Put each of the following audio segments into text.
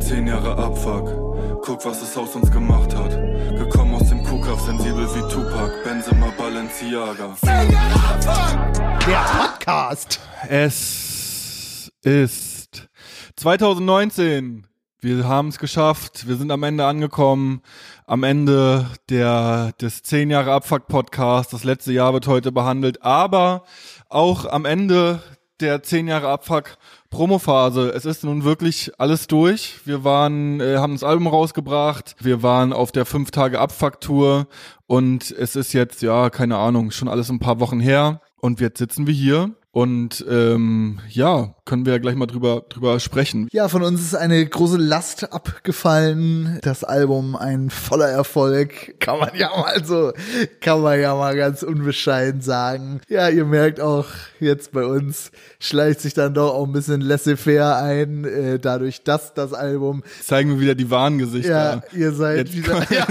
Zehn Jahre Abfuck, guck, was es aus uns gemacht hat. Gekommen aus dem Kuhkauf, sensibel wie Tupac, Benzema Balenciaga. Zehn Jahre Abfuck! Der Podcast! Es ist 2019. Wir haben es geschafft. Wir sind am Ende angekommen. Am Ende der, des 10 Jahre Abfuck Podcast. Das letzte Jahr wird heute behandelt. Aber auch am Ende der 10 Jahre Abfuck Promophase. Es ist nun wirklich alles durch. Wir waren, äh, haben das Album rausgebracht. Wir waren auf der 5 Tage Abfuck Tour. Und es ist jetzt, ja, keine Ahnung, schon alles ein paar Wochen her. Und jetzt sitzen wir hier und ähm, ja, können wir ja gleich mal drüber, drüber sprechen. Ja, von uns ist eine große Last abgefallen. Das Album ein voller Erfolg, kann man ja mal so, kann man ja mal ganz unbescheiden sagen. Ja, ihr merkt auch jetzt bei uns schleicht sich dann doch auch ein bisschen laissez-faire ein, äh, dadurch, dass das Album. Zeigen wir wieder die wahren Gesichter. Ja, ihr seid Jetzt, wieder. ja.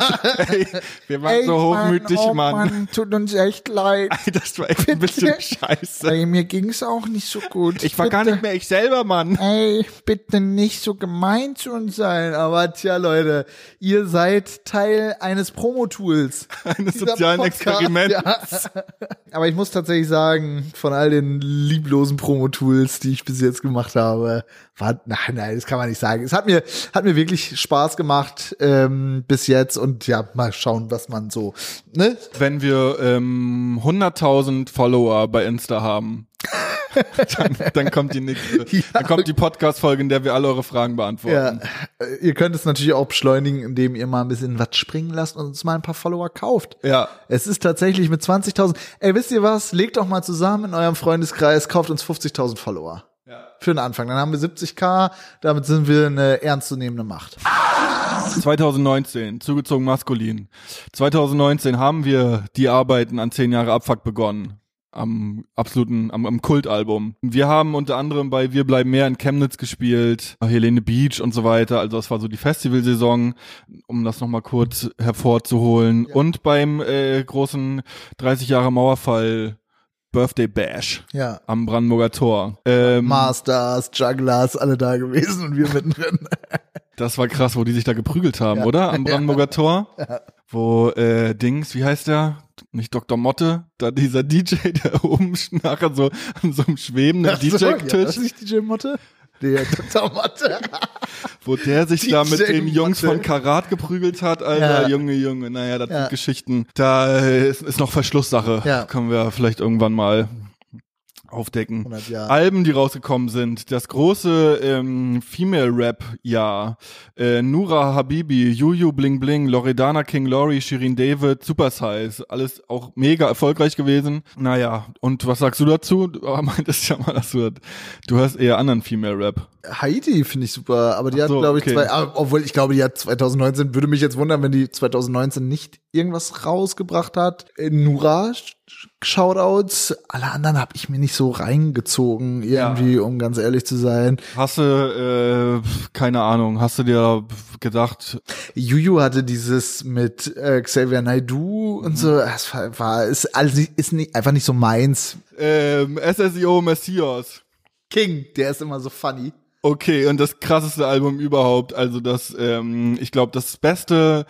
Ey, wir waren Ey, so hochmütig, Mann, oh Mann. Mann, tut uns echt leid. Ey, das war echt ein bisschen scheiße. Ey, mir ging's auch nicht so gut. Ich war gar Bitte. nicht mehr ich selber, Mann. Ey, bitte nicht so gemein zu uns sein. Aber tja, Leute, ihr seid Teil eines Promo-Tools. Eines sozialen Podcast, Experiments. ja. Aber ich muss tatsächlich sagen, von all den lieblosen Promo-Tools, die ich bis jetzt gemacht habe, war, nein, nein, das kann man nicht sagen. Es hat mir, hat mir wirklich Spaß gemacht ähm, bis jetzt und ja, mal schauen, was man so, ne? Wenn wir ähm, 100.000 Follower bei Insta haben, dann, dann kommt die nächste, Ja. dann kommt die Podcast-Folge, in der wir alle eure Fragen Ja, beantworten. äh, ihr könnt es natürlich auch beschleunigen, indem ihr mal ein bisschen was springen lasst und uns mal ein paar Follower kauft. Ja. Es ist tatsächlich mit 20.000. Ey, wisst ihr was? Legt doch mal zusammen in eurem Freundeskreis, kauft uns 50.000 Follower. Ja. Für den Anfang. Dann haben wir 70k. Damit sind wir eine ernstzunehmende Macht. 2019, zugezogen maskulin. 2019 haben wir die Arbeiten an 10 Jahre Abfuck begonnen. Am absoluten, am, am Kultalbum. Wir haben unter anderem bei Wir bleiben mehr in Chemnitz gespielt, Helene Beach und so weiter. Also das war so die Festivalsaison, um das nochmal kurz hervorzuholen. Und beim äh, großen 30 Jahre Mauerfall Birthday Bash Ja. am Brandenburger Tor. Ähm, Masters, Jugglers, alle da gewesen und wir mittendrin. Das war krass, wo die sich da geprügelt haben, Ja. oder? Am Brandenburger Tor. Wo äh, Dings, wie heißt der? Nicht Dr. Motte, da dieser DJ, der oben nachher so an so einem schwebenden Ach so, ja, das DJ-Tisch, ist nicht DJ Motte? Der Dr. Motte. wo der sich da mit DJ den Jungs Motte. von Karat geprügelt hat, Alter, Ja. Junge, Junge, naja, das Ja. sind Geschichten. Da äh, ist, ist noch Verschlusssache. Ja. Können wir vielleicht irgendwann mal aufdecken. 100 Jahre. Alben, die rausgekommen sind. Das große ähm, Female-Rap-Jahr. Äh, Nura Habibi, Juju Bling Bling, Loredana King Lori, Shirin David, Super Size. Alles auch mega erfolgreich gewesen. Naja, und was sagst du dazu? Du meintest ja mal, dass du, du hörst eher anderen Female-Rap. Haiti finde ich super, aber die Ach hat, so, glaube ich, okay. zwei, aber obwohl ich glaube, die hat 2019, würde mich jetzt wundern, wenn die 2019 nicht irgendwas rausgebracht hat. Äh, Nura, Shoutouts, alle anderen habe ich mir nicht so reingezogen, irgendwie, um ganz ehrlich zu sein. Hast du, äh, keine Ahnung, hast du dir gedacht, Juju hatte dieses mit äh, Xavier Naidoo und so, das war, war ist nicht, ist nicht, einfach nicht so meins. ähm, SSIO Messias. King, der ist immer so funny. Okay, und das krasseste Album überhaupt, also das, ähm, ich glaube, das beste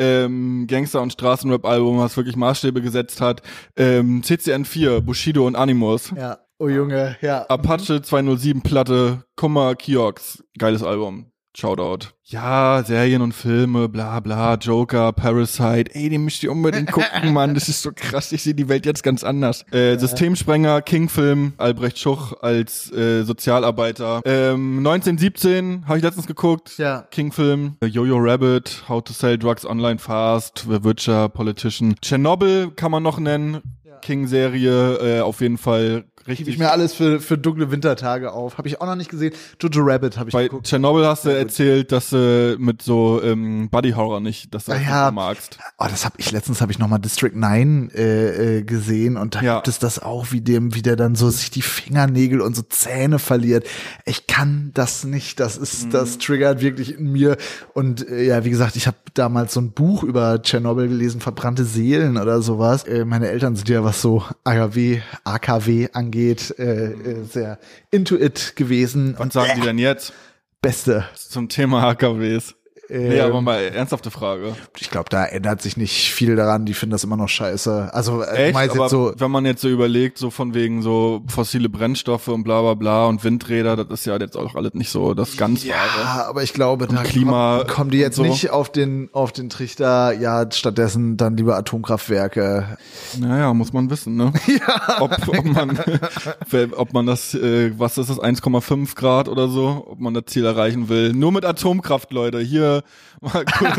ähm, Gangster- und Straßenrap-Album, was wirklich Maßstäbe gesetzt hat, ähm, CCN4, Bushido und Animus. Ja. Oh Junge, ja. Apache 207 Platte, Kummer, Kiox, geiles Album. Shoutout. Ja, Serien und Filme, bla bla, Joker, Parasite, ey, den müsst ihr unbedingt gucken, Mann, das ist so krass, ich sehe die Welt jetzt ganz anders. Äh, Systemsprenger, King-Film, Albrecht Schuch als äh, Sozialarbeiter. Ähm, 1917 habe ich letztens geguckt, Ja. King-Film, Jojo Rabbit, How to Sell Drugs Online Fast, The Witcher, Politician. Tschernobyl kann man noch nennen, King-Serie, äh, auf jeden Fall richtig. Gebe ich mir alles für, für dunkle Wintertage auf. Habe ich auch noch nicht gesehen. Jojo Rabbit habe ich Bei geguckt. Tschernobyl hast du erzählt, dass du mit so ähm, Buddy Horror nicht, dass du das Ah ja. nicht magst. Oh, das habe ich letztens habe ich noch mal District 9 äh, äh, gesehen und da Ja. gibt es das auch, wie dem, wie der dann so sich die Fingernägel und so Zähne verliert. Ich kann das nicht. Das ist, Mhm. das triggert wirklich in mir. Und äh, ja, wie gesagt, ich habe damals so ein Buch über Tschernobyl gelesen, verbrannte Seelen oder sowas. Äh, meine Eltern sind ja, was so AKW, AKW angeht, äh, äh, sehr into it gewesen. Was sagen die denn jetzt? Beste. Zum Thema HKWs. Nee, Ähm, aber mal ernsthafte Frage. Ich glaube, da ändert sich nicht viel daran. Die finden das immer noch scheiße. Also, äh, Echt? meinst Aber so, wenn man jetzt so überlegt, so von wegen so fossile Brennstoffe und bla bla bla und Windräder, das ist ja jetzt auch alles nicht so das ganz Wahre. ja, aber ich glaube, da Klima kommen, kommen die jetzt und so. nicht auf den, auf den Trichter, ja, stattdessen dann lieber Atomkraftwerke. Naja, muss man wissen, ne? Ja. Ob, ob man, ob man das, äh, was ist das, 1,5 Grad oder so, ob man das Ziel erreichen will. Nur mit Atomkraft, Leute. Hier, mal kurz.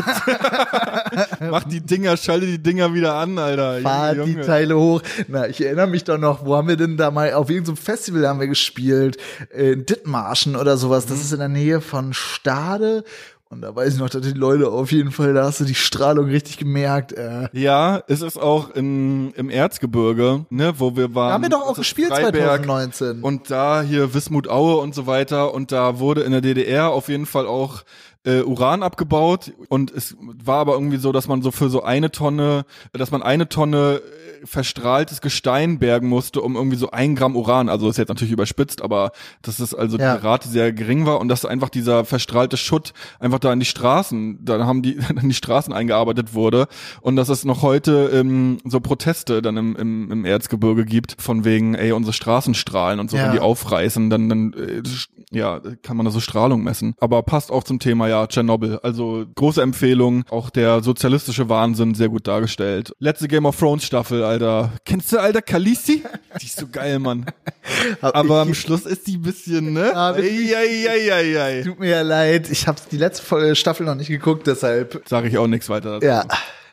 Mach die Dinger, schalte die Dinger wieder an, Alter. Fahrt Junge, die. Teile hoch. Na, ich erinnere mich doch noch, wo haben wir denn da mal, auf irgendeinem Festival haben wir gespielt, in Dithmarschen oder sowas. Mhm. Das ist in der Nähe von Stade. Und da weiß ich noch, dass die Leute auf jeden Fall, da hast du die Strahlung richtig gemerkt. Äh. Ja, es ist auch in, im Erzgebirge, ne, wo wir waren. Da haben wir doch auch gespielt Freiberg. 2019. Und da hier Wismut Aue und so weiter. Und da wurde in der DDR auf jeden Fall auch äh, Uran abgebaut. Und es war aber irgendwie so, dass man so für so eine Tonne, dass man eine Tonne äh, verstrahltes Gestein bergen musste, um irgendwie so ein Gramm Uran, also ist jetzt natürlich überspitzt, aber dass es also Ja. die Rate sehr gering war und dass einfach dieser verstrahlte Schutt einfach da in die Straßen, da haben die in die Straßen eingearbeitet wurde und dass es noch heute ähm, so Proteste dann im, im, im Erzgebirge gibt, von wegen, ey, unsere Straßen strahlen und so, Ja. wenn die aufreißen, dann, dann äh, ja, kann man da so Strahlung messen. Aber passt auch zum Thema, ja, Tschernobyl. Also große Empfehlung, auch der sozialistische Wahnsinn sehr gut dargestellt. Letzte Game of Thrones Staffel, Alter. Kennst du, Alter, Khaleesi? Die ist so geil, Mann. Aber am Schluss ist die ein bisschen, ne? Ah, wirklich? ei, ei, ei, ei. Tut mir ja leid, ich habe die letzte Staffel noch nicht geguckt, deshalb. Sag ich auch nichts weiter dazu. Ja,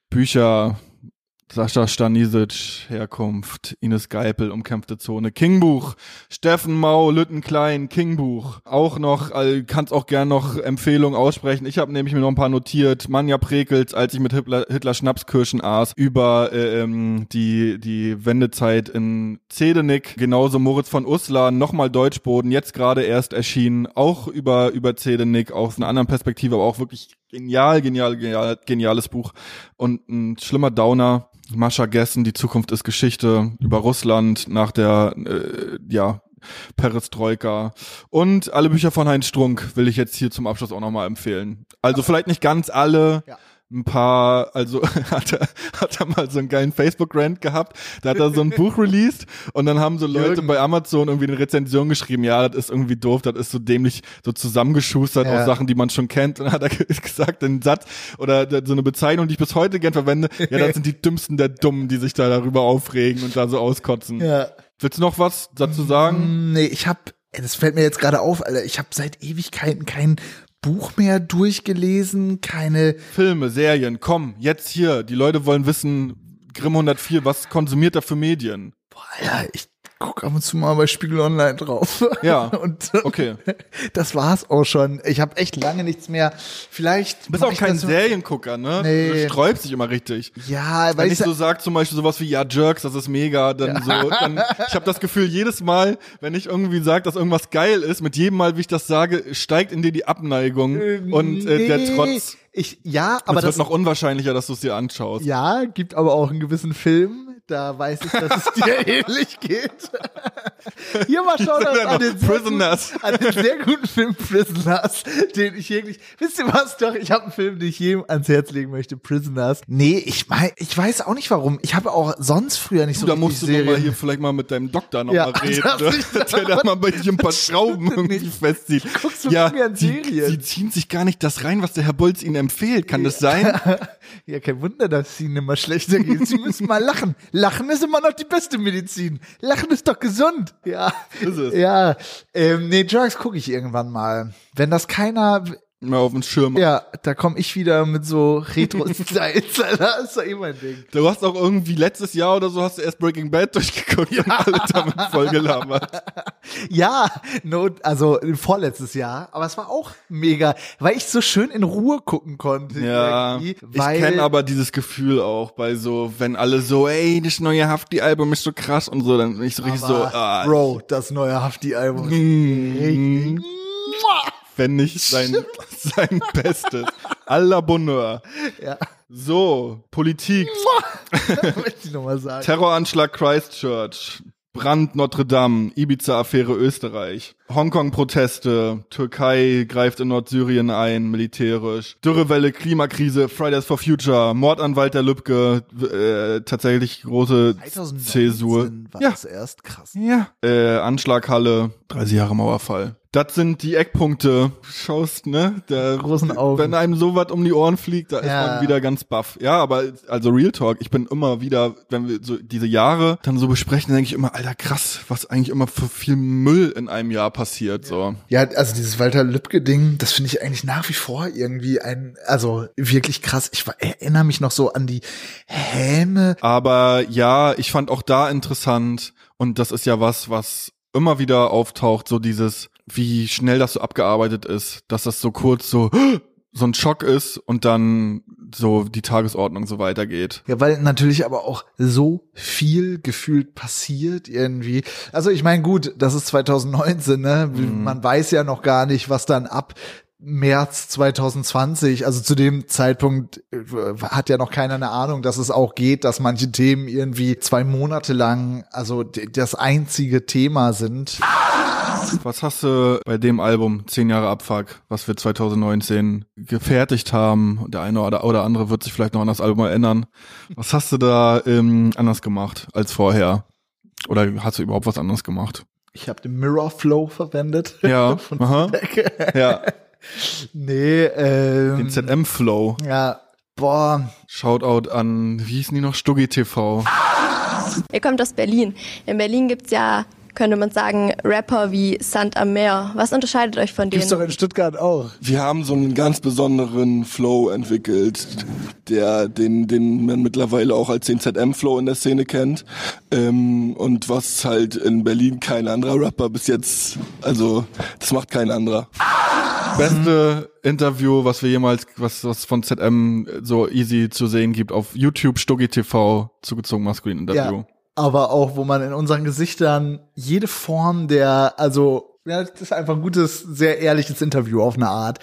Bücher, Sascha Stanisic, Herkunft, Ines Geipel, umkämpfte Zone, Kingbuch, Steffen Mau, Lüttenklein, Kingbuch. Auch noch, äh, kannst auch gern noch Empfehlungen aussprechen. Ich habe nämlich mir noch ein paar notiert. Manja Prekels, als ich mit Hitler, Hitler Schnapskirschen aß, über äh, ähm, die, die Wendezeit in Zedenick. Genauso Moritz von Uslar, nochmal Deutschboden, jetzt gerade erst erschienen, auch über, über Zedenick, aus einer anderen Perspektive, aber auch wirklich genial, genial, genial, geniales Buch. Und ein schlimmer Downer, Mascha Gessen, Die Zukunft ist Geschichte, über Russland nach der, äh, ja, Perestroika. Und alle Bücher von Heinz Strunk will ich jetzt hier zum Abschluss auch nochmal empfehlen. Also vielleicht nicht ganz alle. Ja. Ein paar, also hat er, hat er mal so einen geilen Facebook-Rant gehabt, da hat er so ein Buch released und dann haben so Leute Jürgen. bei Amazon irgendwie eine Rezension geschrieben, ja, das ist irgendwie doof, das ist so dämlich so zusammengeschustert Ja. aus Sachen, die man schon kennt. Und dann hat er gesagt, den Satz oder so eine Bezeichnung, die ich bis heute gern verwende, ja, das sind die Dümmsten der Dummen, die sich da darüber aufregen und da so auskotzen. ja. Willst du noch was dazu sagen? Nee, ich hab, das fällt mir jetzt gerade auf, Alter. Ich habe seit Ewigkeiten kein Buch mehr durchgelesen, keine. Filme, Serien, komm, jetzt hier. Die Leute wollen wissen, Grimm 104, was konsumiert er für Medien? Boah, Alter, ich guck ab und zu mal bei Spiegel Online drauf. Ja, und okay. das war's auch schon. Ich habe echt lange nichts mehr. Vielleicht. Du bist auch kein Seriengucker, ne? Nee. Du sträubst dich immer richtig. Ja, weil Wenn ich so sag zum Beispiel sowas wie ja Jerks, das ist mega, dann so, dann ich habe das Gefühl jedes Mal, wenn ich irgendwie sage, dass irgendwas geil ist, mit jedem Mal, wie ich das sage, steigt in dir die Abneigung und äh, der nee, Trotz. Ich, ja, Aber es wird noch unwahrscheinlicher, dass du es dir anschaust. ja, gibt aber auch einen gewissen Film, da weiß ich, dass es dir ähnlich geht. Hier mal schauen ja an den, Prisoners. Guten, an den sehr guten Film Prisoners, den ich wirklich, wisst ihr was doch, ich habe einen Film, den ich jedem ans Herz legen möchte, Prisoners. Nee, ich mein, ich weiß auch nicht warum. Ich habe auch sonst früher nicht so da musst du mal hier vielleicht mal mit deinem Doktor noch Ja, mal reden, ne? der da mal bei dir ein paar Schrauben irgendwie festzieht. Guckst du ja, sie, Serien? sie ziehen sich gar nicht das rein, was der Herr Bolz ihnen empfiehlt. Kann das sein? Ja, kein Wunder, dass es ihnen immer schlechter geht. Sie müssen mal lachen. Lachen ist immer noch die beste Medizin. Lachen ist doch gesund. Ja. Ist es. Ja. Ähm, nee, Drugs gucke ich irgendwann mal. Wenn das keiner. Mal auf den Schirm. Ja, da komme ich wieder mit so Retro-Styles. Alter. ist doch eh mein Ding. Du hast auch irgendwie letztes Jahr oder so hast du erst Breaking Bad durchgeguckt und alle damit voll gelabert. Ja, no, also vorletztes Jahr, aber es war auch mega, weil ich so schön in Ruhe gucken konnte. Ja, irgendwie, ich weil, kenne aber dieses Gefühl auch bei so, wenn alle so, ey, das neue Hafti-Album ist so krass und so, dann bin ich so richtig so, ah, Bro, das neue Hafti-Album. mm, Richtig. Wenn nicht sein, sein Bestes. Aller Bonheur. Ja, So, Politik. möchte ich nochmal sagen. Terroranschlag Christchurch. Brand Notre Dame, Ibiza-Affäre Österreich, Hongkong-Proteste, Türkei greift in Nordsyrien ein, militärisch, Dürrewelle, Klimakrise, Fridays for Future, Mord an Walter Lübcke, äh, tatsächlich große 2019 Zäsur. war Ja. das erst krass. Ja. Äh, Anschlaghalle, 30 Jahre Mauerfall. Das sind die Eckpunkte. Schaust, ne? Der, Großen Augen. Wenn einem so was um die Ohren fliegt, da ist Ja. man wieder ganz baff. Ja, aber also Real Talk, ich bin immer wieder, wenn wir so diese Jahre dann so besprechen, denke ich immer, Alter, krass, was eigentlich immer für viel Müll in einem Jahr passiert. So. Ja, also dieses Walter Lübcke-Ding, das finde ich eigentlich nach wie vor irgendwie ein, also wirklich krass. Ich erinnere mich noch so an die Häme. Aber ja, ich fand auch da interessant, und das ist ja was, was immer wieder auftaucht, so dieses, wie schnell das so abgearbeitet ist, dass das so kurz so, so ein Schock ist und dann so die Tagesordnung so weitergeht. Ja, weil natürlich aber auch so viel gefühlt passiert irgendwie. Also ich meine, gut, das ist 2019, ne? Man weiß ja noch gar nicht, was dann ab März 2020, also zu dem Zeitpunkt äh, hat ja noch keiner eine Ahnung, dass es auch geht, dass manche Themen irgendwie zwei Monate lang, also das einzige Thema sind. Was hast du bei dem Album 10 Jahre Abfuck, was wir 2019 gefertigt haben? Der eine oder, andere wird sich vielleicht noch an das Album erinnern. Was hast du da ähm, anders gemacht als vorher? Oder hast du überhaupt was anderes gemacht? Ich habe den Mirror Flow verwendet. Ja, Von aha. Ja, nee, ähm, den ZM-Flow. ja, boah, Shoutout an, wie hießen die noch? Stuggi TV. Ihr kommt aus Berlin. In Berlin gibt's ja, könnte man sagen, Rapper wie Sand am Meer. Was unterscheidet euch von denen? gibt's doch in Stuttgart auch. Wir haben so einen ganz besonderen Flow entwickelt, der den, den man mittlerweile auch als den ZM-Flow in der Szene kennt. Ähm, und was halt in Berlin kein anderer Rapper bis jetzt, also das macht kein anderer. Beste Interview, was wir jemals, was, was von ZM so easy zu sehen gibt, auf YouTube Stuggi TV, zugezogen maskulin Interview. Ja, aber auch, wo man in unseren Gesichtern jede Form der, also, ja, das ist einfach ein gutes, sehr ehrliches Interview auf eine Art.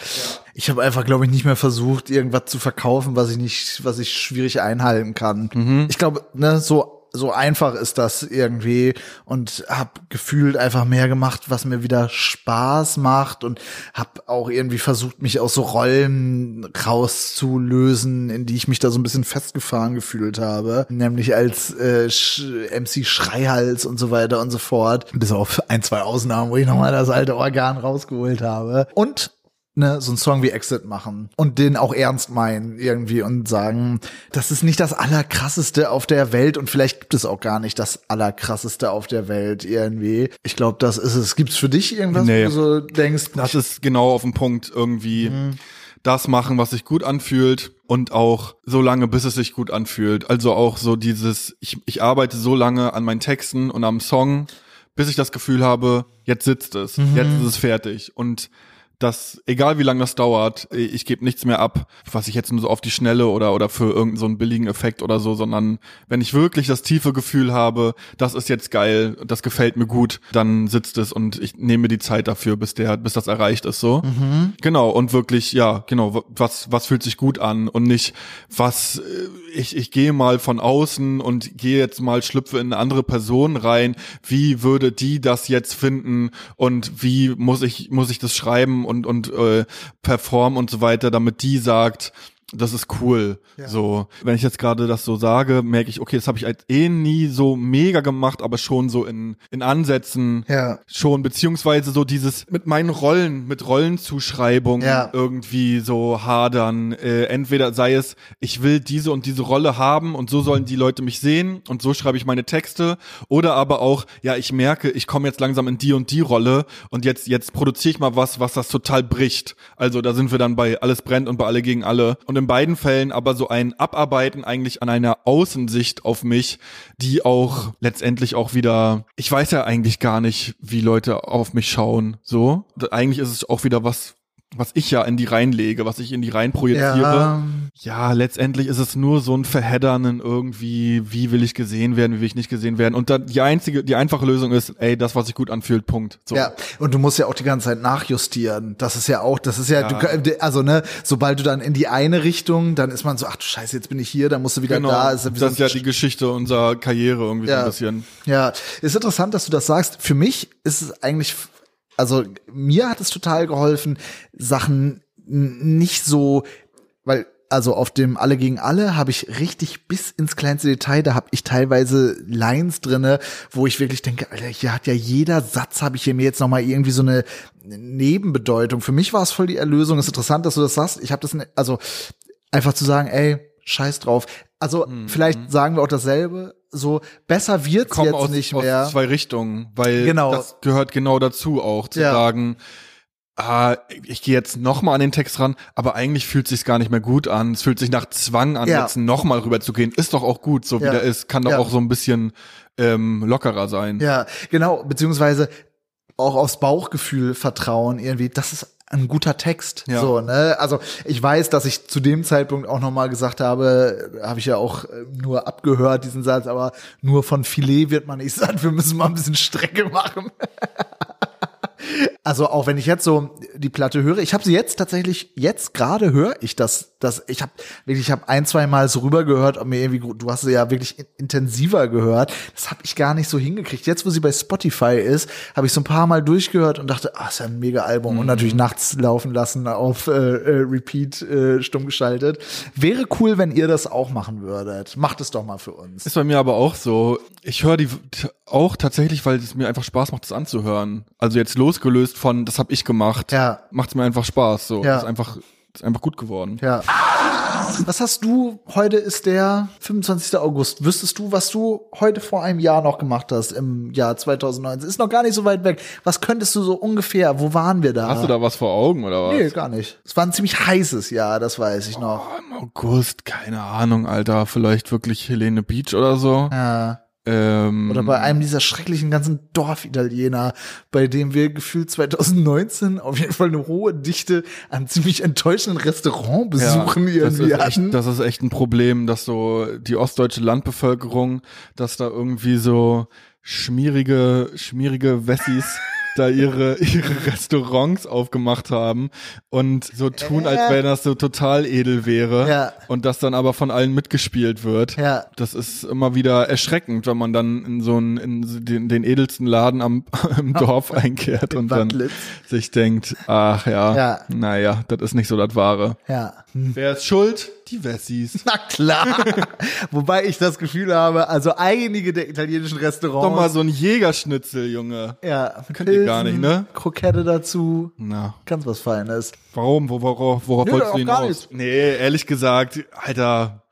Ich habe einfach, glaube ich, nicht mehr versucht, irgendwas zu verkaufen, was ich nicht, was ich schwierig einhalten kann. Ich glaube, ne, so so einfach ist das irgendwie und hab gefühlt einfach mehr gemacht, was mir wieder Spaß macht und hab auch irgendwie versucht, mich aus so Rollen rauszulösen, in die ich mich da so ein bisschen festgefahren gefühlt habe, nämlich als äh, MC Schreihals und so weiter und so fort, bis auf ein, zwei Ausnahmen, wo ich nochmal das alte Organ rausgeholt habe. Und ne, so einen Song wie Exit machen und den auch ernst meinen irgendwie und sagen, das ist nicht das allerkrasseste auf der Welt und vielleicht gibt es auch gar nicht das allerkrasseste auf der Welt irgendwie. Ich glaube, das ist es. Gibt's für dich irgendwas, Nee. wo du so denkst, Das ist genau auf den Punkt irgendwie das machen, was sich gut anfühlt und auch so lange, bis es sich gut anfühlt. Also auch so dieses, ich, ich arbeite so lange an meinen Texten und am Song, bis ich das Gefühl habe, jetzt sitzt es, jetzt ist es fertig und das, egal wie lange das dauert, ich gebe nichts mehr ab, was ich jetzt nur so auf die Schnelle oder, oder für irgendeinen so einen billigen Effekt oder so, sondern wenn ich wirklich das tiefe Gefühl habe, das ist jetzt geil, das gefällt mir gut, dann sitzt es und ich nehme mir die Zeit dafür, bis der, bis das erreicht ist, so. Genau, und wirklich, ja, genau, was, was fühlt sich gut an und nicht, was, äh, ich, ich gehe mal von außen und gehe jetzt mal, schlüpfe in eine andere Person rein, wie würde die das jetzt finden und wie muss ich, muss ich das schreiben und, und äh, performen und so weiter, damit die sagt, das ist cool. So, wenn ich jetzt gerade das so sage, merke ich, okay, das habe ich als eh nie so mega gemacht, aber schon so in, in Ansätzen Ja. schon, beziehungsweise so dieses mit meinen Rollen, mit Rollenzuschreibungen Ja. irgendwie so hadern. Äh, entweder sei es, ich will diese und diese Rolle haben und so sollen die Leute mich sehen und so schreibe ich meine Texte. Oder aber auch, ja, ich merke, ich komme jetzt langsam in die und die Rolle und jetzt, jetzt produziere ich mal was, was das total bricht. Also da sind wir dann bei Alles brennt und bei Alle gegen alle. Und in beiden Fällen aber so ein Abarbeiten eigentlich an einer Außensicht auf mich, die auch letztendlich auch wieder, ich weiß ja eigentlich gar nicht, wie Leute auf mich schauen, so. Eigentlich ist es auch wieder was, was ich ja in die reinlege, was ich in die rein projiziere. Ja. Ja, letztendlich ist es nur so ein Verheddern irgendwie, wie will ich gesehen werden, wie will ich nicht gesehen werden. Und dann die einzige, die einfache Lösung ist, ey, das, was sich gut anfühlt, Punkt. So. Ja, und du musst ja auch die ganze Zeit nachjustieren. Das ist ja auch, das ist ja, Ja. Du, also ne, sobald du dann in die eine Richtung, dann ist man so, ach du Scheiße, jetzt bin ich hier, dann musst du wieder Genau, da. das ist, so ein ja die Geschichte unserer Karriere irgendwie so Ja. ein bisschen. Ja, ist interessant, dass du das sagst. Für mich ist es eigentlich, also mir hat es total geholfen, Sachen nicht so, weil also auf dem Alle gegen Alle habe ich richtig bis ins kleinste Detail, da habe ich teilweise Lines drinne, wo ich wirklich denke, Alter, hier hat ja jeder Satz, habe ich hier mir jetzt noch mal irgendwie so eine Nebenbedeutung. Für mich war es voll die Erlösung. ist interessant, dass du das sagst. Ich habe das, ne- also einfach zu sagen, ey, scheiß drauf. Also vielleicht sagen wir auch dasselbe. So besser wird's Kommen jetzt aus, nicht aus mehr. zwei Richtungen, weil Genau. das gehört genau dazu auch, zu Ja. sagen, ah, ich gehe jetzt noch mal an den Text ran, aber eigentlich fühlt sich's gar nicht mehr gut an. Es fühlt sich nach Zwang an, Ja. jetzt noch mal rüber zu gehen. Ist doch auch gut, so wie Ja. der ist. Kann doch auch so ein bisschen ähm, lockerer sein. Ja, genau, beziehungsweise auch aufs Bauchgefühl vertrauen irgendwie. Das ist ein guter Text. Ja. So, ne? Also ich weiß, dass ich zu dem Zeitpunkt auch noch mal gesagt habe, habe ich ja auch äh, nur abgehört diesen Satz, aber nur von Filet wird man nicht satt. Wir müssen mal ein bisschen Strecke machen. Also auch wenn ich jetzt so die Platte höre, ich habe sie jetzt tatsächlich jetzt gerade höre ich das, das ich habe wirklich ich habe ein zwei Mal so rüber gehört, ob mir irgendwie du hast sie ja wirklich in- intensiver gehört. Das habe ich gar nicht so hingekriegt. Jetzt wo sie bei Spotify ist, habe ich so ein paar Mal durchgehört und dachte, ah, ist ja ein mega Album und natürlich nachts laufen lassen auf äh, äh, Repeat äh, stumm geschaltet. Wäre cool, wenn ihr das auch machen würdet. Macht es doch mal für uns. Ist bei mir aber auch so. Ich höre die auch tatsächlich, weil es mir einfach Spaß macht, das anzuhören. Also jetzt losgelöst von, das habe ich gemacht, Ja. macht es mir einfach Spaß. So, Ja. ist einfach, ist einfach gut geworden. Ja. Was hast du, heute ist der 25. August. Wüsstest du, was du heute vor einem Jahr noch gemacht hast, im Jahr 2019? Ist noch gar nicht so weit weg. Was könntest du so ungefähr, wo waren wir da? Hast du da was vor Augen oder was? Nee, gar nicht. Es war ein ziemlich heißes Jahr, das weiß ich noch. Oh, Im August, keine Ahnung, Alter. Vielleicht wirklich Helene Beach oder so. Ja. Ähm, Oder bei einem dieser schrecklichen ganzen Dorfitaliener, bei dem wir gefühlt 2019 auf jeden Fall eine hohe Dichte an ziemlich enttäuschenden Restaurantbesuchen das irgendwie ist, hatten. echt, das ist echt ein Problem, dass so die ostdeutsche Landbevölkerung, dass da irgendwie so schmierige, schmierige Wessis da ihre, ihre Restaurants aufgemacht haben und so tun, als wenn das so total edel wäre Ja. und das dann aber von allen mitgespielt wird. Ja. Das ist immer wieder erschreckend, wenn man dann in so einen, in den, den edelsten Laden am, im Dorf einkehrt und dann sich denkt, ach ja, Ja. naja, das ist nicht so das Wahre. ja. Wer ist schuld? Die Wessis. Na klar. Wobei ich das Gefühl habe, also einige der italienischen Restaurants. Doch mal so ein Jägerschnitzel, Junge. ja, Könnt ihr gar nicht, ne? Krokette dazu. Na, Ganz was Feines. warum? Wo, worauf, worauf Nö, wolltest du hinaus? Nee, ehrlich gesagt, Alter,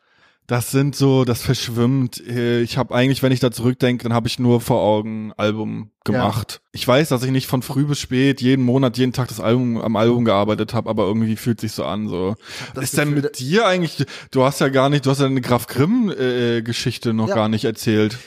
das sind so, das verschwimmt. Äh, Ich habe eigentlich, wenn ich da zurückdenke, dann habe ich nur vor Augen Album gemacht. Ich weiß, dass ich nicht von früh bis spät jeden Monat, jeden Tag das Album am Album gearbeitet habe, aber irgendwie fühlt sich so an. So das ist denn mit dir eigentlich? Du hast ja gar nicht, du hast ja eine Graf Grimm äh, Geschichte noch Ja. gar nicht erzählt.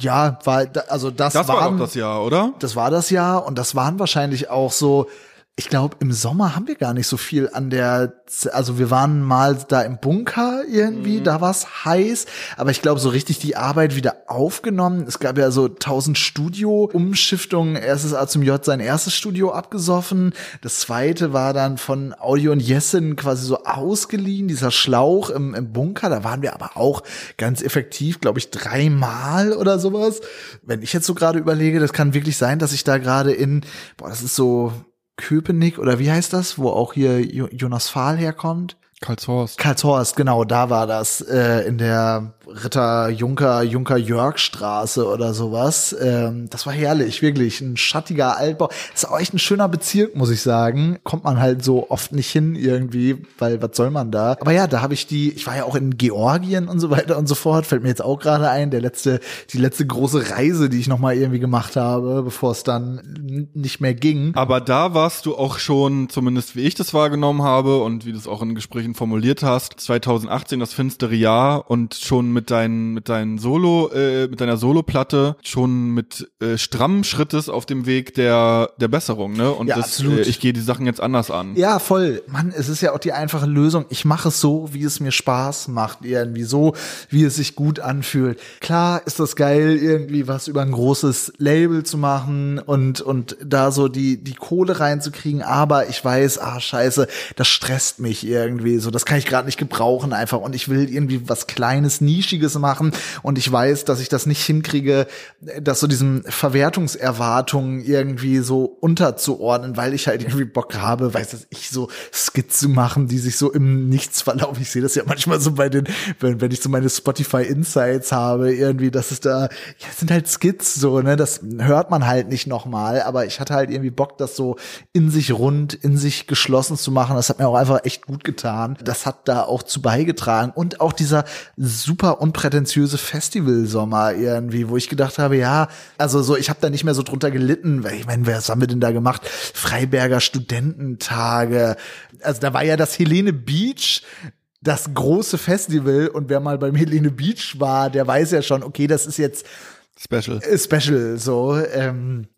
Ja, weil, da- also das, Das war waren, doch das Jahr, oder? das war das Jahr und das waren wahrscheinlich auch so, ich glaube, im Sommer haben wir gar nicht so viel an der, Z- also wir waren mal da im Bunker irgendwie, da war es heiß, aber ich glaube, so richtig die Arbeit wieder aufgenommen. Es gab ja so tausend Studio-Umschiftungen. Erstes A zum J sein erstes Studio abgesoffen. Das zweite war dann von Audio und Jessen quasi so ausgeliehen, dieser Schlauch im, im Bunker. Da waren wir aber auch ganz effektiv, glaube ich, dreimal oder sowas. Wenn ich jetzt so gerade überlege, das kann wirklich sein, dass ich da gerade in, boah, das ist so Köpenick oder wie heißt das, wo auch hier Jo- Jonas Fahl herkommt? Karlshorst. Karlshorst, genau, da war das äh, in der Ritter Junker Junker Jörg Straße oder sowas. Ähm, das war herrlich, wirklich ein schattiger Altbau. Ist auch echt ein schöner Bezirk, muss ich sagen. Kommt man halt so oft nicht hin irgendwie, weil was soll man da? Aber ja, da habe ich die. Ich war ja auch in Georgien und so weiter und so fort. Fällt mir jetzt auch gerade ein, der letzte, die letzte große Reise, die ich noch mal irgendwie gemacht habe, bevor es dann nicht mehr ging. Aber da warst du auch schon, zumindest wie ich das wahrgenommen habe und wie du es auch in Gesprächen formuliert hast, 2018 das finstere Jahr und schon mit mit deinen mit deinen Solo äh, mit deiner Soloplatte schon mit äh, strammen Schrittes auf dem Weg der der Besserung, ne? Und Ja, das, absolut. Äh, ich gehe die Sachen jetzt anders an. Ja, voll. Mann, es ist ja auch die einfache Lösung. Ich mache es so, wie es mir Spaß macht, irgendwie so, wie es sich gut anfühlt. Klar ist das geil, irgendwie was über ein großes Label zu machen und, und da so die, die Kohle reinzukriegen, aber ich weiß, ah, scheiße, das stresst mich irgendwie so. Das kann ich gerade nicht gebrauchen einfach und ich will irgendwie was Kleines, Nischiges machen und ich weiß, dass ich das nicht hinkriege, das so diesen Verwertungserwartungen irgendwie so unterzuordnen, weil ich halt irgendwie Bock habe, weiß das ich, so zu machen, die sich so im Nichts verlaufen. Ich sehe das ja manchmal so bei den, wenn, wenn ich so meine Spotify Insights habe, irgendwie, dass es da, ja, sind halt Skits so, ne, das hört man halt nicht nochmal, aber ich hatte halt irgendwie Bock, das so in sich rund, in sich geschlossen zu machen. Das hat mir auch einfach echt gut getan. Das hat da auch zu beigetragen und auch dieser super unprätentiöse Festivalsommer irgendwie, wo ich gedacht habe, ja, also so, ich habe da nicht mehr so drunter gelitten, weil ich meine, was haben wir denn da gemacht? Freiberger Studententage. Also da war ja das Helene Beach das große Festival und wer mal beim Helene Beach war, der weiß ja schon, okay, das ist jetzt Special. äh, special so. Ähm,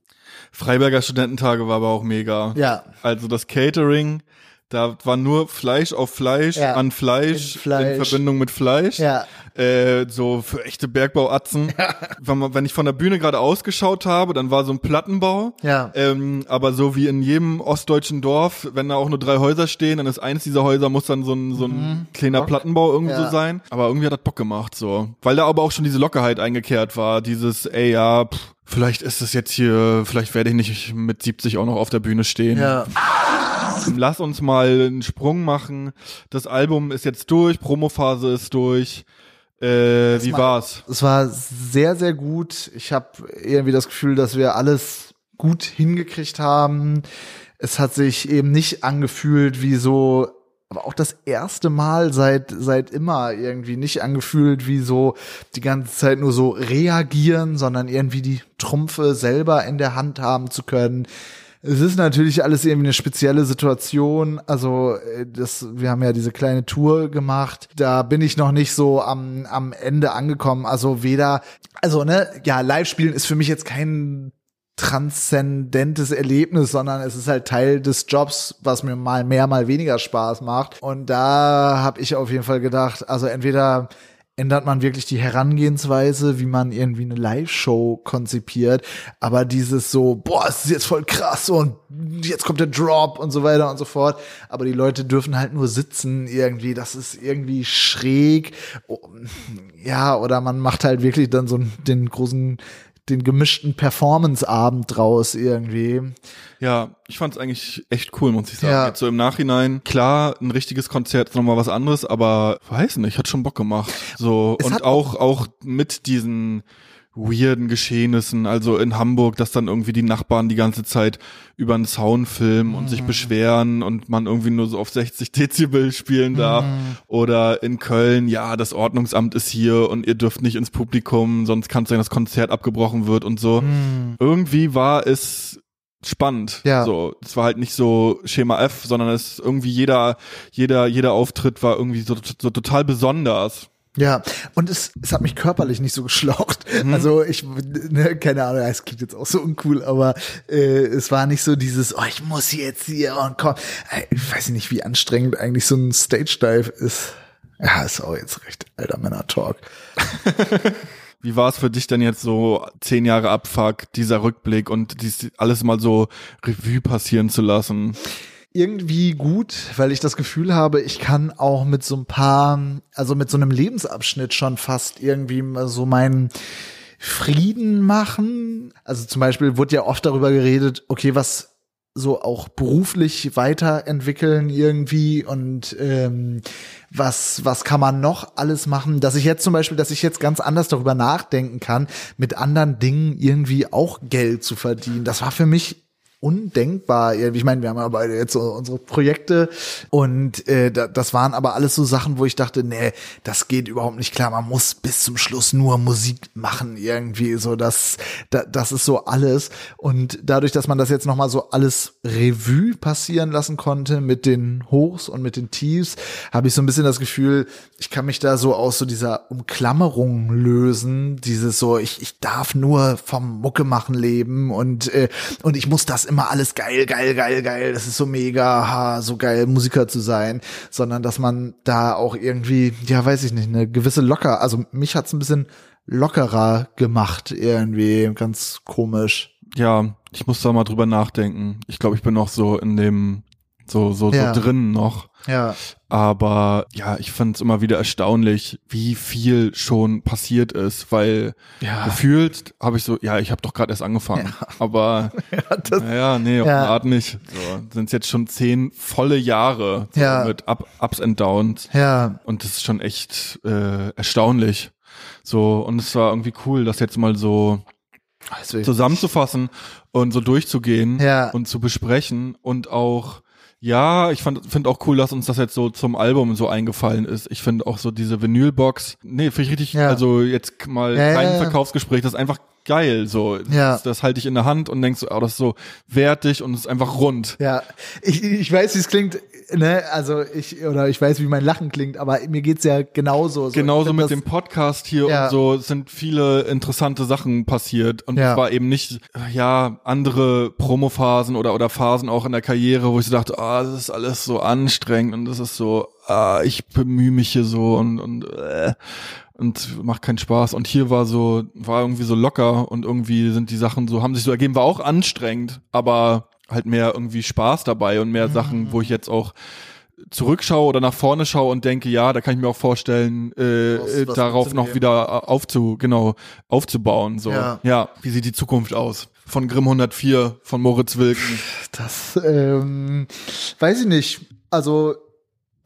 Freiberger Studententage war aber auch mega. Ja. Also das Catering, da war nur Fleisch auf Fleisch Ja. an Fleisch In Fleisch. in Verbindung mit Fleisch. Ja. Äh, so für echte Bergbauatzen. Wenn, man, wenn ich von der Bühne gerade ausgeschaut habe, dann war so ein Plattenbau. Ja. Ähm, aber so wie in jedem ostdeutschen Dorf, wenn da auch nur drei Häuser stehen, dann ist eines dieser Häuser muss dann so ein, so ein kleiner Plattenbau irgendwie Mhm. Ja. so sein. Aber irgendwie hat das Bock gemacht so. Weil da aber auch schon diese Lockerheit eingekehrt war. Dieses, ey ja, pff, vielleicht ist es jetzt hier, vielleicht werde ich nicht mit 70 auch noch auf der Bühne stehen. ja. Lass uns mal einen Sprung machen. Das Album ist jetzt durch, Promophase ist durch. Äh, wie mal- war's? Es war sehr, sehr gut. Ich habe irgendwie das Gefühl, dass wir alles gut hingekriegt haben. Es hat sich eben nicht angefühlt wie so, aber auch das erste Mal seit, seit immer irgendwie nicht angefühlt wie so die ganze Zeit nur so reagieren, sondern irgendwie die Trumpfe selber in der Hand haben zu können. Es ist natürlich alles irgendwie eine spezielle Situation. Also äh, das, wir haben ja diese kleine Tour gemacht. Da bin ich noch nicht so am, am Ende angekommen. Also weder, also ne, ja, Live-Spielen ist für mich jetzt kein transzendentes Erlebnis, sondern es ist halt Teil des Jobs, was mir mal mehr, mal weniger Spaß macht. Und da habe ich auf jeden Fall gedacht, also entweder ändert man wirklich die Herangehensweise, wie man irgendwie eine Live-Show konzipiert. Aber dieses so, boah, es ist jetzt voll krass und jetzt kommt der Drop und so weiter und so fort. Aber die Leute dürfen halt nur sitzen irgendwie. Das ist irgendwie schräg. Oh, Ja, oder man macht halt wirklich dann so den großen, den gemischten Performance-Abend draus irgendwie. Ja, ich fand's eigentlich echt cool, muss ich sagen. Ja. Jetzt so im Nachhinein, klar, ein richtiges Konzert ist nochmal was anderes, aber weiß nicht, hat schon Bock gemacht. So, Es und auch, auch mit diesen weirden Geschehnissen, also in Hamburg, dass dann irgendwie die Nachbarn die ganze Zeit über einen Sound filmen und Mhm. sich beschweren und man irgendwie nur so auf 60 Dezibel spielen darf. Mhm. Oder in Köln, ja, das Ordnungsamt ist hier und ihr dürft nicht ins Publikum, sonst kann es sein, dass das Konzert abgebrochen wird und so. Irgendwie war es spannend. Ja. So, es war halt nicht so Schema F, sondern es irgendwie jeder, jeder, jeder Auftritt war irgendwie so, so total besonders. Ja, und es, es hat mich körperlich nicht so geschlaucht. Also ich, ne, keine Ahnung, es klingt jetzt auch so uncool, aber äh, es war nicht so dieses, oh, ich muss jetzt hier und komm. Äh, Ich weiß nicht, wie anstrengend eigentlich so ein Stage-Dive ist. Ja, ist auch jetzt recht alter Männer-Talk. Wie war es für dich denn jetzt so zehn Jahre Abfuck, dieser Rückblick und dies alles mal so Revue passieren zu lassen? Irgendwie gut, weil ich das Gefühl habe, ich kann auch mit so ein paar, also mit so einem Lebensabschnitt schon fast irgendwie so meinen Frieden machen. Also zum Beispiel wurde ja oft darüber geredet, okay, was so auch beruflich weiterentwickeln irgendwie und ähm, was was kann man noch alles machen, dass ich jetzt zum Beispiel, dass ich jetzt ganz anders darüber nachdenken kann, mit anderen Dingen irgendwie auch Geld zu verdienen. Das war für mich undenkbar. Ich meine, wir haben ja beide jetzt so unsere Projekte und äh, da, das waren aber alles so Sachen, wo ich dachte, nee, das geht überhaupt nicht klar. Man muss bis zum Schluss nur Musik machen irgendwie. So, das, da, das ist so alles. Und dadurch, dass man das jetzt nochmal so alles Revue passieren lassen konnte mit den Hochs und mit den Tiefs, habe ich so ein bisschen das Gefühl, ich kann mich da so aus so dieser Umklammerung lösen. Dieses so, ich, ich darf nur vom Mucke machen leben und, äh, und ich muss das immer alles geil, geil, geil, geil. Das ist so mega, ha, so geil, Musiker zu sein, sondern dass man da auch irgendwie, ja, weiß ich nicht, eine gewisse locker, also mich hat's ein bisschen lockerer gemacht irgendwie, ganz komisch. Ja, ich muss da mal drüber nachdenken. Ich glaube, ich bin noch so in dem, so, so, Ja. so drin noch. Ja, Aber ja, ich fand es immer wieder erstaunlich, wie viel schon passiert ist, weil Ja. gefühlt habe ich so, ja, ich habe doch gerade erst angefangen. Aber das, naja, nee, auf Ja. eine Art nicht. So, sind jetzt schon zehn volle Jahre so Ja. mit Up, Ups and Downs. ja, Und das ist schon echt äh, erstaunlich. So, und es war irgendwie cool, das jetzt mal so also, zusammenzufassen und so durchzugehen Ja. und zu besprechen und auch ja, ich finde auch cool, dass uns das jetzt so zum Album so eingefallen ist. Ich finde auch so diese Vinylbox, nee, finde ich richtig, Ja. also jetzt mal Ja, kein ja. Verkaufsgespräch, das ist einfach geil so. Ja. Das, das halte ich in der Hand und denkst so, oh, das ist so wertig und es ist einfach rund. Ja, ich, ich weiß, wie es klingt, ne, also ich, oder ich weiß, wie mein Lachen klingt, aber mir geht's ja genauso. So, Genauso mit das- dem Podcast hier Ja. und so sind viele interessante Sachen passiert und Ja. es war eben nicht ja andere Promophasen oder oder Phasen auch in der Karriere, wo ich so dachte, ah, das ist alles so anstrengend und das ist so, ah, ich bemühe mich hier so und und äh, und macht keinen Spaß und hier war so war irgendwie so locker und irgendwie sind die Sachen so haben sich so ergeben, war auch anstrengend, aber halt mehr irgendwie Spaß dabei und Mhm. mehr Sachen, wo ich jetzt auch zurückschaue oder nach vorne schaue und denke, ja, da kann ich mir auch vorstellen, äh, Was- äh, was darauf noch wieder aufzu, genau, aufzubauen. So. Ja. ja, wie sieht die Zukunft aus? Von Grimm 104, von Moritz Wilken. Das, ähm, weiß ich nicht. Also,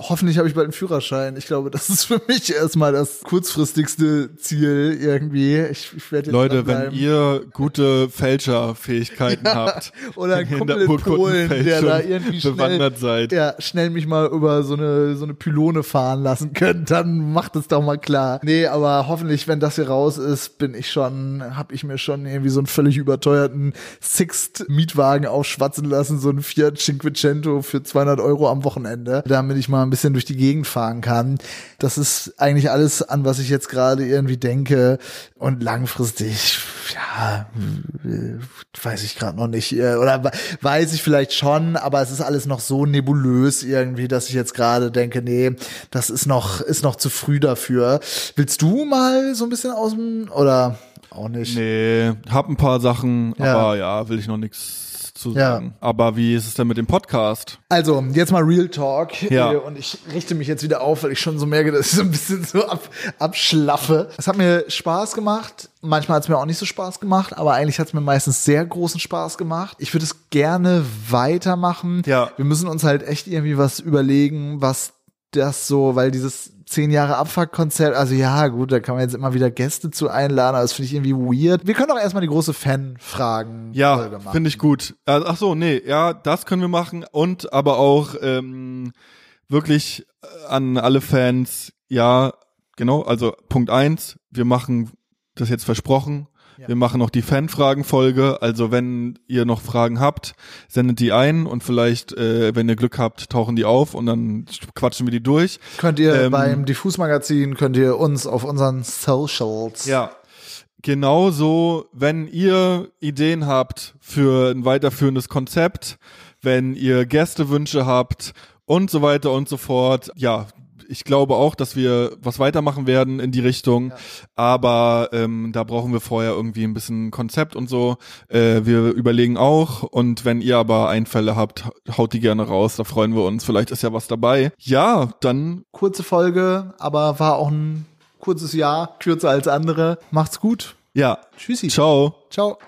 hoffentlich habe ich bald einen Führerschein. Ich glaube, das ist für mich erstmal das kurzfristigste Ziel irgendwie. Ich, ich werde jetzt Leute, wenn ihr gute Fälscherfähigkeiten habt, oder ein Kumpel in Polen, der da irgendwie schnell, bewandert seid. ja, schnell mich mal über so eine, so eine Pylone fahren lassen könnt, dann macht es doch mal klar. Nee, aber hoffentlich, wenn das hier raus ist, bin ich schon, hab ich mir schon irgendwie so einen völlig überteuerten Sixt-Mietwagen aufschwatzen lassen, so einen Fiat Cinquecento für 200 Euro am Wochenende, damit ich mal ein bisschen durch die Gegend fahren kann. Das ist eigentlich alles, an was ich jetzt gerade irgendwie denke. Und langfristig, ja, äh, weiß ich gerade noch nicht. äh, Oder we- weiß ich vielleicht schon, aber es ist alles noch so nebulös irgendwie, dass ich jetzt gerade denke, nee, das ist noch, ist noch zu früh dafür. Willst du mal so ein bisschen aus dem, oder auch nicht? Nee, hab ein paar Sachen, Ja. aber ja, will ich noch nichts zu Ja. sagen. Aber wie ist es denn mit dem Podcast? Also, jetzt mal Real Talk. Ja. Äh, Und ich richte mich jetzt wieder auf, weil ich schon so merke, dass ich so ein bisschen so ab, abschlaffe. Es hat mir Spaß gemacht. Manchmal hat es mir auch nicht so Spaß gemacht, aber eigentlich hat es mir meistens sehr großen Spaß gemacht. Ich würde es gerne weitermachen. Ja. Wir müssen uns halt echt irgendwie was überlegen, was das so, weil dieses zehn Jahre Abfuck-Konzept, also ja, gut, da kann man jetzt immer wieder Gäste zu einladen, aber das finde ich irgendwie weird. Wir können doch erstmal die große Fan-Fragen Ja, finde ich gut. Ach so, nee, ja, das können wir machen und aber auch ähm, wirklich äh, an alle Fans, ja, genau, also Punkt eins, wir machen das jetzt versprochen. Wir machen noch die Fanfragen-Folge. Also wenn ihr noch Fragen habt, sendet die ein und vielleicht, äh, wenn ihr Glück habt, tauchen die auf und dann quatschen wir die durch. Könnt ihr Ähm, beim Diffus-Magazin, könnt ihr uns auf unseren Socials. Ja. Genauso, wenn ihr Ideen habt für ein weiterführendes Konzept, wenn ihr Gästewünsche habt und so weiter und so fort. Ja, ich glaube auch, dass wir was weitermachen werden in die Richtung, aber ähm, da brauchen wir vorher irgendwie ein bisschen Konzept und so. Äh, wir überlegen auch und wenn ihr aber Einfälle habt, haut die gerne raus, da freuen wir uns. Vielleicht ist ja was dabei. Ja, dann Kurze Folge, aber war auch ein kurzes Jahr, kürzer als andere. Macht's gut. ja. Tschüssi. Ciao. Ciao.